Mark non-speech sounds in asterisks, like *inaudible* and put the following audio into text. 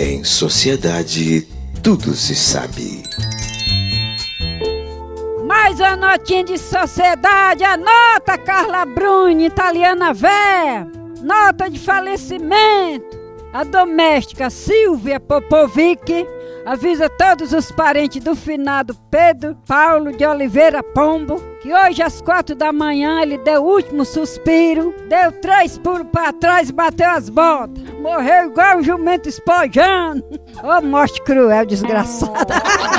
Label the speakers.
Speaker 1: Em sociedade, tudo se sabe.
Speaker 2: Mais uma notinha de sociedade, anota Carla Bruni, italiana véia. Nota de falecimento. A doméstica Silvia Popovic avisa todos os parentes do finado Pedro Paulo de Oliveira Pombo que hoje às quatro da manhã ele deu o último suspiro, deu três pulos para trás e bateu as botas. Morreu igual um jumento espojando. *laughs* Ô oh, morte cruel, desgraçada. *laughs*